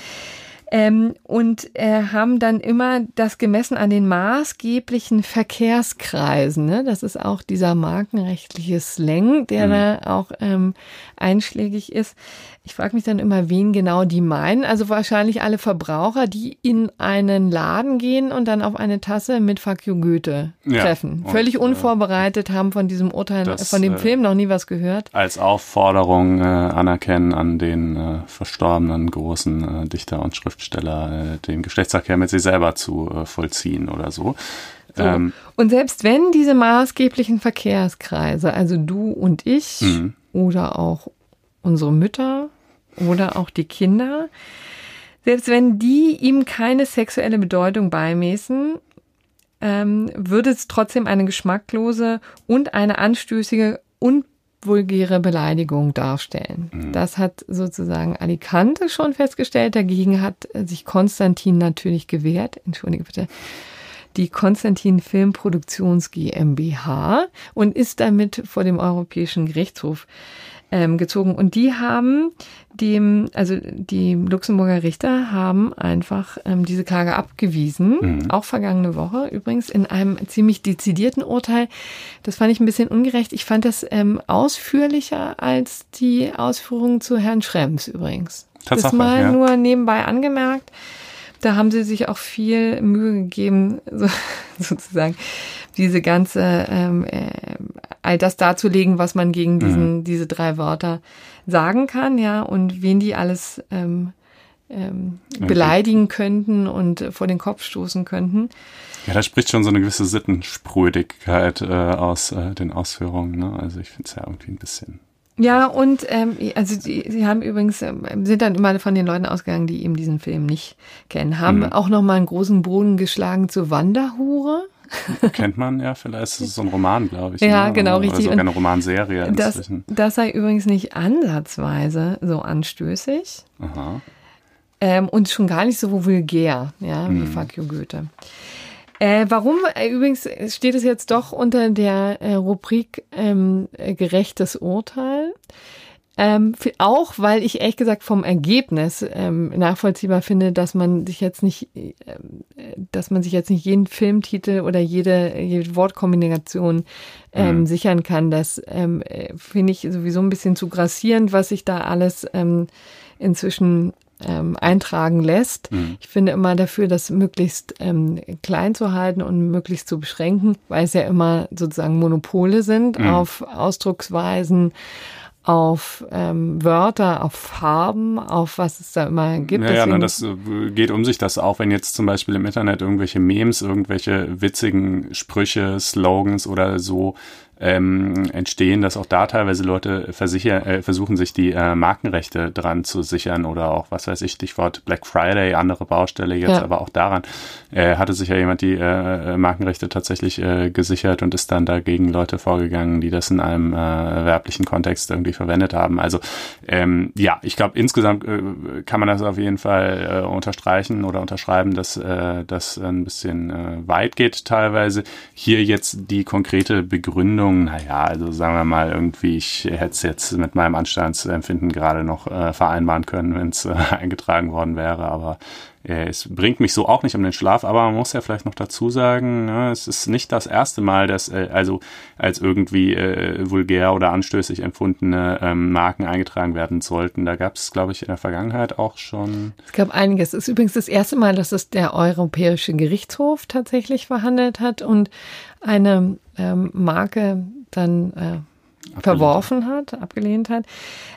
Ähm, und äh, haben dann immer das gemessen an den maßgeblichen Verkehrskreisen. Ne? Das ist auch dieser markenrechtliche Slang, der mhm. da auch ähm, einschlägig ist. Ich frage mich dann immer, wen genau die meinen. Also wahrscheinlich alle Verbraucher, die in einen Laden gehen und dann auf eine Tasse mit Fuck you Goethe treffen. Ja, Völlig und, äh, unvorbereitet, haben von diesem Urteil, das, von dem äh, Film noch nie was gehört. Als Aufforderung äh, anerkennen an den äh, verstorbenen großen äh, Dichter und Schriftsteller, äh, den Geschlechtsverkehr mit sich selber zu äh, vollziehen oder so. So. Ähm, und selbst wenn diese maßgeblichen Verkehrskreise, also du und ich mhm. oder auch unsere Mütter oder auch die Kinder, selbst wenn die ihm keine sexuelle Bedeutung beimessen, ähm, würde es trotzdem eine geschmacklose und eine anstößige und vulgäre Beleidigung darstellen. Mhm. Das hat sozusagen Alicante schon festgestellt. Dagegen hat sich Konstantin natürlich gewehrt. Entschuldige bitte. Die Konstantin Filmproduktions GmbH und ist damit vor dem Europäischen Gerichtshof ähm, gezogen. Und die haben dem, also die Luxemburger Richter haben einfach ähm, diese Klage abgewiesen, mhm. auch vergangene Woche übrigens, in einem ziemlich dezidierten Urteil. Das fand ich ein bisschen ungerecht. Ich fand das ähm, ausführlicher als die Ausführungen zu Herrn Schrems übrigens. Tatsache, das mal ja. nur nebenbei angemerkt. Da haben sie sich auch viel Mühe gegeben, [LAUGHS] so, sozusagen diese ganze, ähm, äh, all das darzulegen, was man gegen diesen, mhm. diese drei Wörter sagen kann, ja, und wen die alles ähm, ähm, beleidigen könnten und vor den Kopf stoßen könnten. Ja, da spricht schon so eine gewisse Sittensprödigkeit äh, aus äh, den Ausführungen. Ne? Also ich finde es ja irgendwie ein bisschen ja, und ähm, also die, sie haben übrigens, ähm, sind dann immer von den Leuten ausgegangen, die eben diesen Film nicht kennen, haben mhm. auch nochmal einen großen Boden geschlagen zur Wanderhure. Kennt man ja vielleicht, das ist so ein Roman, glaube ich. Ja, ne? genau, Oder richtig. sogar eine Romanserie Das, inzwischen. das sei übrigens nicht ansatzweise so anstößig Aha. ähm, und schon gar nicht so vulgär, ja, wie Fuck you Goethe. Äh, warum äh, übrigens steht es jetzt doch unter der äh, Rubrik ähm, äh, gerechtes Urteil? Ähm, für- auch weil ich ehrlich gesagt vom Ergebnis ähm, nachvollziehbar finde, dass man sich jetzt nicht, äh, äh, dass man sich jetzt nicht jeden Filmtitel oder jede, jede Wortkombination ähm, sichern kann. Das ähm, äh, finde ich sowieso ein bisschen zu grassierend, was sich da alles ähm, inzwischen ähm, eintragen lässt. Ich finde immer dafür, das möglichst ähm, klein zu halten und möglichst zu beschränken, weil es ja immer sozusagen Monopole sind auf Ausdrucksweisen, auf ähm, Wörter, auf Farben, auf was es da immer gibt. Ja, ja, na, Deswegen- das äh, geht um sich das auch, wenn jetzt zum Beispiel im Internet irgendwelche Memes, irgendwelche witzigen Sprüche, Slogans oder so ähm, entstehen, dass auch da teilweise Leute versicher, äh, versuchen, sich die äh, Markenrechte dran zu sichern oder auch, was weiß ich, Stichwort Black Friday, andere Baustelle jetzt, Ja. aber auch daran äh, hatte sich ja jemand die äh, Markenrechte tatsächlich äh, gesichert und ist dann dagegen Leute vorgegangen, die das in einem äh, werblichen Kontext irgendwie verwendet haben. Also ähm, ja, ich glaube insgesamt äh, kann man das auf jeden Fall äh, unterstreichen oder unterschreiben, dass äh, das ein bisschen äh, weit geht teilweise. Hier jetzt die konkrete Begründung, naja, also sagen wir mal irgendwie, ich hätte es jetzt mit meinem Anstandsempfinden gerade noch äh, vereinbaren können, wenn es äh, [LAUGHS] eingetragen worden wäre, aber es bringt mich so auch nicht um den Schlaf, aber man muss ja vielleicht noch dazu sagen, ne, es ist nicht das erste Mal, dass äh, also als irgendwie äh, vulgär oder anstößig empfundene ähm, Marken eingetragen werden sollten. Da gab es, glaube ich, in der Vergangenheit auch schon. Es gab einiges. Es ist übrigens das erste Mal, dass es der Europäische Gerichtshof tatsächlich verhandelt hat und eine ähm, Marke dann äh, verworfen hat, abgelehnt hat.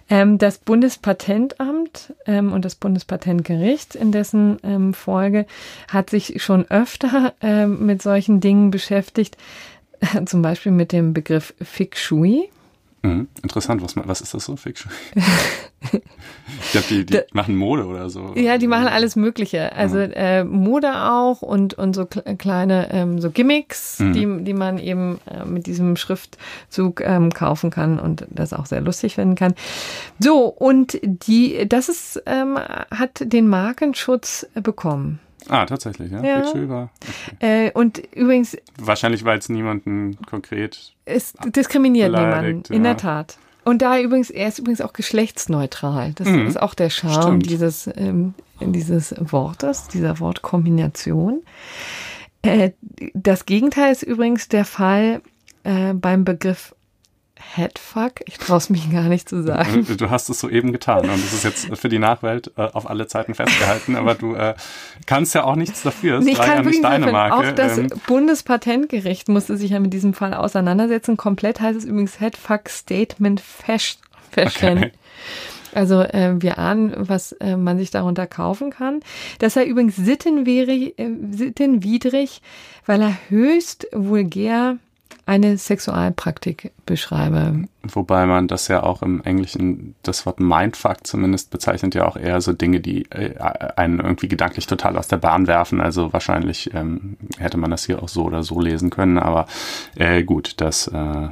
Ähm, das Bundespatentamt ähm, und das Bundespatentgericht in dessen ähm, Folge hat sich schon öfter ähm, mit solchen Dingen beschäftigt, [LAUGHS] zum Beispiel mit dem Begriff Fik. Mhm. Interessant, was, was ist das so, Fiction? [LAUGHS] ich glaube, die, die Da- machen Mode oder so. Ja, die machen alles Mögliche. Also äh, Mode auch und, und so kle- kleine ähm, so Gimmicks, die, die man eben äh, mit diesem Schriftzug ähm, kaufen kann und das auch sehr lustig finden kann. So, und die, das ist, ähm, hat den Markenschutz bekommen. Ah, tatsächlich, ja. Ja. Okay. Äh, und übrigens, Wahrscheinlich, weil es niemanden konkret. es diskriminiert niemanden, in ja. der Tat. Und da übrigens, er ist übrigens auch geschlechtsneutral. Das Mhm. ist auch der Charme Stimmt. dieses, ähm, dieses Wortes, dieser Wortkombination. Äh, das Gegenteil ist übrigens der Fall äh, beim Begriff Headfuck. Ich traue es mich gar nicht zu sagen. Du hast es soeben getan und das ist jetzt für die Nachwelt äh, auf alle Zeiten festgehalten, aber du äh, kannst ja auch nichts dafür. Es Ich war ja kann nicht deine Marke. Auch das ähm, Bundespatentgericht musste sich ja mit diesem Fall auseinandersetzen. Komplett heißt es übrigens Headfuck Statement Fash- Fashion. Okay. Also äh, wir ahnen, was äh, man sich darunter kaufen kann. Das sei übrigens sittenwidrig, äh, sittenwidrig, weil er höchst vulgär eine Sexualpraktik beschreibe. Wobei man das ja auch im Englischen, das Wort Mindfuck zumindest bezeichnet ja auch eher so Dinge, die äh, einen irgendwie gedanklich total aus der Bahn werfen. Also wahrscheinlich ähm, hätte man das hier auch so oder so lesen können. Aber äh, gut, das äh, äh,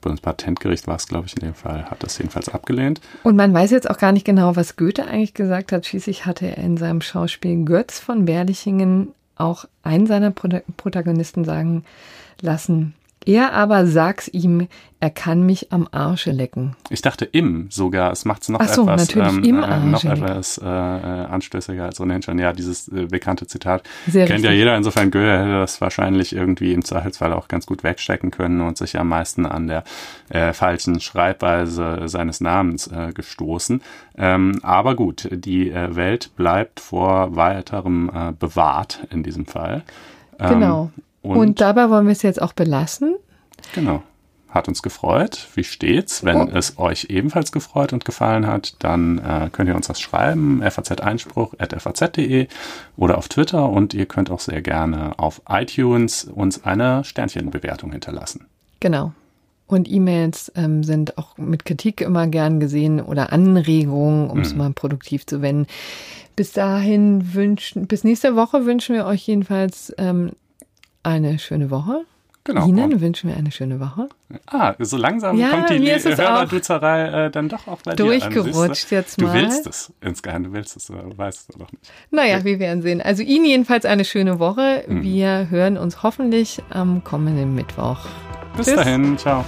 Bundespatentgericht war es, glaube ich, in dem Fall, hat das jedenfalls abgelehnt. Und man weiß jetzt auch gar nicht genau, was Goethe eigentlich gesagt hat. Schließlich hatte er in seinem Schauspiel Götz von Berlichingen auch einen seiner Prota- Protagonisten sagen lassen. Er aber sag's ihm, er kann mich am Arsche lecken. Ich dachte im sogar. Es macht es noch Ach so, etwas, natürlich, im äh, noch etwas äh, äh, anstößiger als ohnehin schon. Ja, dieses äh, bekannte Zitat Sehr kennt ja richtig. jeder. Insofern Goethe hätte das wahrscheinlich irgendwie im Zweifelsfall auch ganz gut wegstecken können und sich am meisten an der äh, falschen Schreibweise seines Namens äh, gestoßen. Ähm, aber gut, die äh, Welt bleibt vor weiterem äh, bewahrt in diesem Fall. Ähm, Genau. Und, Und, dabei wollen wir es jetzt auch belassen. Genau. Hat uns gefreut. Wie steht's? Wenn Oh. es euch ebenfalls gefreut und gefallen hat, dann äh, könnt ihr uns was schreiben. faz-einspruch.faz.de oder auf Twitter und ihr könnt auch sehr gerne auf iTunes uns eine Sternchenbewertung hinterlassen. Genau. Und E-Mails ähm, sind auch mit Kritik immer gern gesehen oder Anregungen, um Mhm. es mal produktiv zu wenden. Bis dahin wünschen, bis nächste Woche wünschen wir euch jedenfalls ähm, eine schöne Woche. Genau. Ihnen Und- wünschen wir eine schöne Woche. Ah, so langsam Ja, kommt die Hörerduzerei äh, dann doch auch bei dir an. durchgerutscht siehst du? jetzt Du mal. willst es insgeheim, du willst es, du weißt es doch nicht. Naja, wir werden sehen. Also Ihnen jedenfalls eine schöne Woche. Mhm. Wir hören uns hoffentlich am kommenden Mittwoch. Bis Tschüss. dahin, ciao.